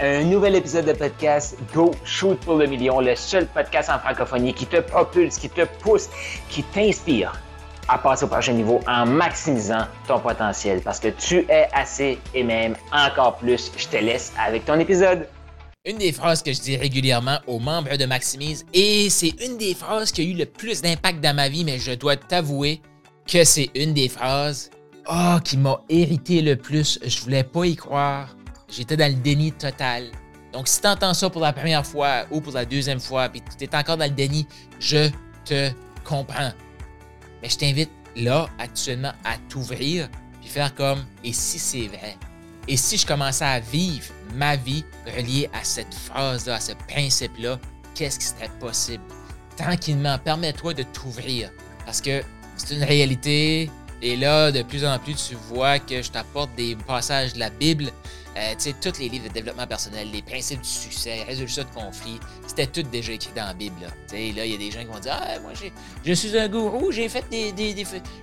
Un nouvel épisode de podcast Go Shoot pour le million, le seul podcast en francophonie qui te propulse, qui te pousse, qui t'inspire à passer au prochain niveau en maximisant ton potentiel parce que tu es assez et même encore plus. Je te laisse avec ton épisode. Une des phrases que je dis régulièrement aux membres de Maximise, et c'est une des phrases qui a eu le plus d'impact dans ma vie, mais je dois t'avouer que c'est une des phrases oh, qui m'a hérité le plus. Je voulais pas y croire. J'étais dans le déni total. Donc, si tu entends ça pour la première fois ou pour la deuxième fois, puis tu es encore dans le déni, je te comprends. Mais je t'invite là, actuellement, à t'ouvrir, puis faire comme, et si c'est vrai? Et si je commençais à vivre ma vie reliée à cette phrase-là, à ce principe-là, qu'est-ce qui serait possible? Tranquillement, permets-toi de t'ouvrir. Parce que c'est une réalité. Et là, de plus en plus, tu vois que je t'apporte des passages de la Bible euh, tous les livres de développement personnel, les principes du succès, résolution de conflits, c'était tout déjà écrit dans la Bible. Là, il y a des gens qui vont dire Ah, moi, je suis un gourou, j'ai fait des.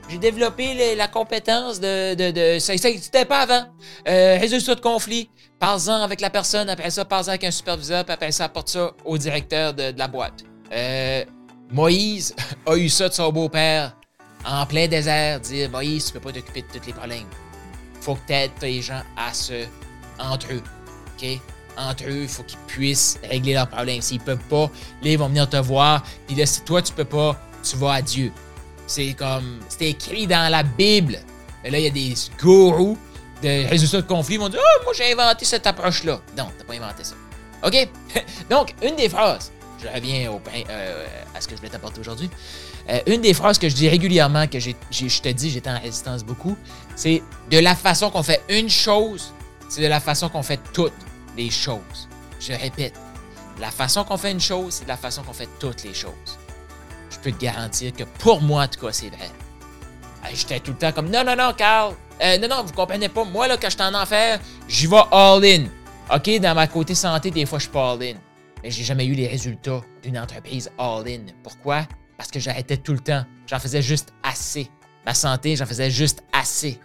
j'ai développé la compétence de. de, ça n'existait pas avant. Euh, résolution de conflits, parle-en avec la personne, après ça, parle-en avec un superviseur, puis après ça, apporte ça au directeur de, la boîte. Euh, Moïse a eu ça de son beau-père en plein désert, dire Moïse, tu peux pas t'occuper de tous les problèmes. Faut que tu aides les gens à se entre eux. OK? Entre eux, il faut qu'ils puissent régler leurs problèmes. S'ils peuvent pas, là, ils vont venir te voir. Puis là, si toi, tu peux pas, tu vas à Dieu. C'est comme. C'est écrit dans la Bible. Et là, il y a des gourous de résultats de conflit qui vont dire oh, moi, j'ai inventé cette approche-là. Non, t'as pas inventé ça. OK? Donc, une des phrases, je reviens au, euh, à ce que je voulais t'apporter aujourd'hui. Euh, une des phrases que je dis régulièrement, que je te dis, j'étais en résistance beaucoup, c'est de la façon qu'on fait une chose, c'est de la façon qu'on fait toutes les choses. Je répète, la façon qu'on fait une chose, c'est de la façon qu'on fait toutes les choses. Je peux te garantir que pour moi, en tout cas, c'est vrai. J'étais tout le temps comme non, non, non, Carl. Euh, non, non, vous comprenez pas. Moi, là, quand je suis en enfer, j'y vais all-in. OK, dans ma côté santé, des fois, je suis pas all-in. Mais j'ai jamais eu les résultats d'une entreprise all-in. Pourquoi? Parce que j'arrêtais tout le temps. J'en faisais juste assez. Ma santé, j'en faisais juste assez.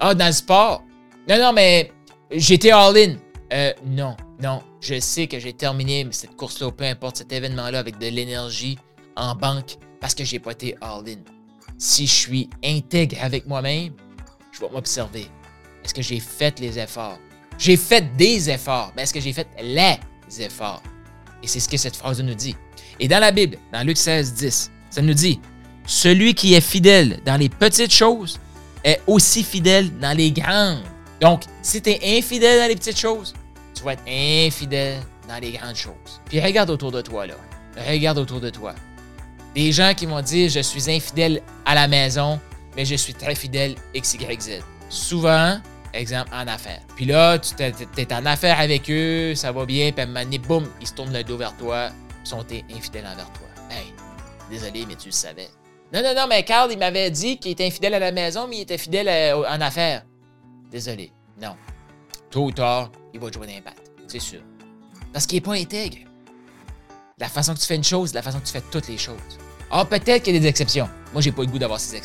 Ah, dans le sport, non, non, mais j'étais all-in. Euh, non, non. Je sais que j'ai terminé cette course-là, peu importe cet événement-là, avec de l'énergie en banque parce que j'ai pas été all-in. Si je suis intègre avec moi-même, je vais m'observer. Est-ce que j'ai fait les efforts? J'ai fait des efforts, mais est-ce que j'ai fait les efforts? Et c'est ce que cette phrase nous dit. Et dans la Bible, dans Luc 16, 10, ça nous dit Celui qui est fidèle dans les petites choses est aussi fidèle dans les grandes. Donc, si tu es infidèle dans les petites choses, tu vas être infidèle dans les grandes choses. Puis regarde autour de toi, là. Regarde autour de toi. Des gens qui vont dire Je suis infidèle à la maison, mais je suis très fidèle XYZ. Souvent, exemple en affaires. Puis là, tu es, en affaires avec eux, ça va bien, puis à un moment donné, boum, ils se tournent le dos vers toi, sont infidèles envers toi. Hey, désolé, mais tu le savais. Non, non, non, mais Carl, il m'avait dit qu'il était infidèle à la maison, mais il était fidèle euh, en affaires. Désolé. Non. Tôt ou tard, il va jouer d'impact. C'est sûr. Parce qu'il n'est pas intègre. La façon que tu fais une chose, la façon que tu fais toutes les choses. Ah, peut-être qu'il y a des exceptions. Moi, j'ai pas le goût d'avoir ces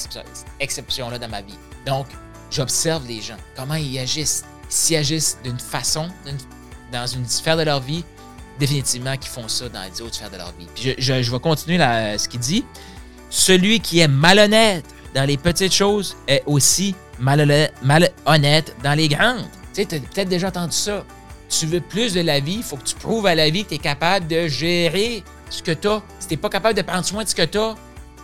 exceptions-là dans ma vie. Donc, j'observe les gens, comment ils agissent. S'ils agissent d'une façon, dans une sphère de leur vie, définitivement qu'ils font ça dans les autres sphères de leur vie. Puis je, je vais continuer là, ce qu'il dit. Celui qui est malhonnête dans les petites choses est aussi malhonnête dans les grandes. Tu sais, tu as peut-être déjà entendu ça. Tu veux plus de la vie, il faut que tu prouves à la vie que tu es capable de gérer ce que tu as. Si tu pas capable de prendre soin de ce que tu as,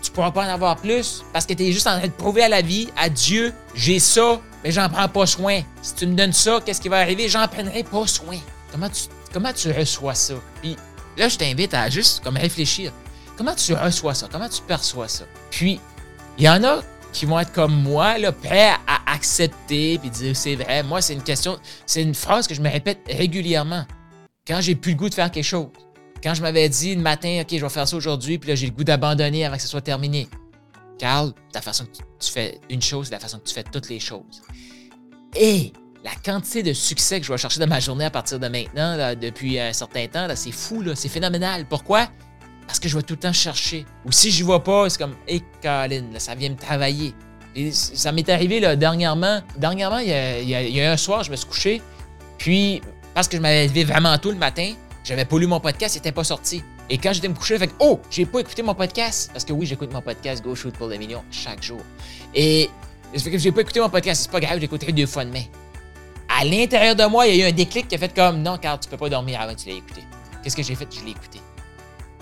tu pourras pas en avoir plus parce que tu es juste en train de prouver à la vie, à Dieu, j'ai ça, mais j'en prends pas soin. Si tu me donnes ça, qu'est-ce qui va arriver? J'en prendrai pas soin. Comment tu, comment tu reçois ça? Puis là, je t'invite à juste comme réfléchir. Comment tu reçois ça? Comment tu perçois ça? Puis, il y en a qui vont être comme moi, là, prêts à accepter puis dire c'est vrai. Moi, c'est une question, c'est une phrase que je me répète régulièrement. Quand j'ai plus le goût de faire quelque chose. Quand je m'avais dit le matin, OK, je vais faire ça aujourd'hui, puis là, j'ai le goût d'abandonner avant que ce soit terminé. Carl, la façon que tu fais une chose, c'est la façon que tu fais toutes les choses. Et la quantité de succès que je vais chercher dans ma journée à partir de maintenant, depuis un certain temps, c'est fou, c'est phénoménal. Pourquoi? Parce que je vais tout le temps chercher. Ou si je vois pas, c'est comme, hé, hey, ça vient me travailler. Et ça m'est arrivé là, dernièrement. Dernièrement, il y, a, un soir, je me suis couché. Puis, parce que je m'avais levé vraiment tôt le matin, j'avais pas lu mon podcast, il était pas sorti. Et quand j'étais me coucher, fait Oh, j'ai pas écouté mon podcast. Parce que oui, j'écoute mon podcast Go Shoot pour le million chaque jour. Et ça fait que j'ai pas écouté mon podcast, c'est pas grave, j'écouterai deux fois demain. À l'intérieur de moi, il y a eu un déclic qui a fait comme Non, car tu peux pas dormir avant que tu l'aies écouté. Qu'est-ce que j'ai fait? Je l'ai écouté.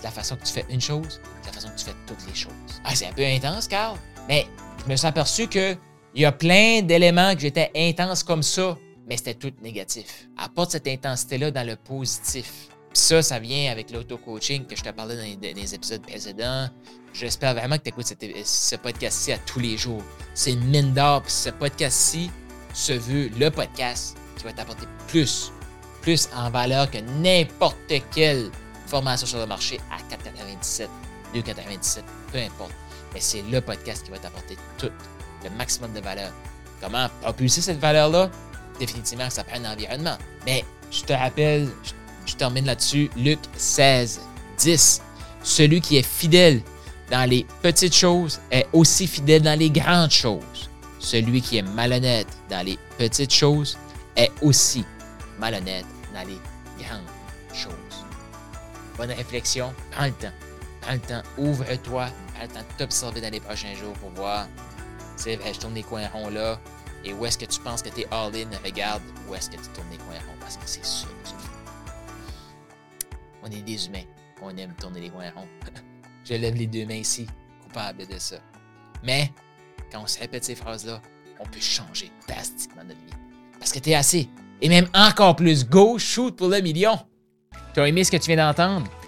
La façon que tu fais une chose, la façon que tu fais toutes les choses. Ah, c'est un peu intense, Carl. Mais je me suis aperçu que il y a plein d'éléments que j'étais intense comme ça, mais c'était tout négatif. Apporte cette intensité-là dans le positif. Puis ça, ça vient avec l'auto-coaching que je te parlais dans les, épisodes précédents. J'espère vraiment que tu écoutes ce podcast-ci à tous les jours. C'est une mine d'or. Puis ce podcast-ci se veut le podcast qui va t'apporter plus, plus en valeur que n'importe quelle formation sur le marché à 4,97, 2,97, peu importe. Mais c'est le podcast qui va t'apporter tout le maximum de valeur. Comment propulser cette valeur-là? Définitivement, ça prend un environnement. Mais je te rappelle, je, termine là-dessus, Luc 16, 10. Celui qui est fidèle dans les petites choses est aussi fidèle dans les grandes choses. Celui qui est malhonnête dans les petites choses est aussi malhonnête dans les grandes choses. Bonne réflexion, prends le temps. Prends le temps, ouvre-toi, prends le temps de t'observer dans les prochains jours pour voir sais, je tourne les coins ronds là. Et où est-ce que tu penses que tu es all-in? Regarde où est-ce que tu tournes les coins ronds parce que c'est ça On est des humains. On aime tourner les coins ronds. je lève les deux mains ici, coupable de ça. Mais quand on se répète ces phrases-là, on peut changer drastiquement notre vie. Parce que tu es assez. Et même encore plus, go shoot pour le million. Tu as aimé ce que tu viens d'entendre?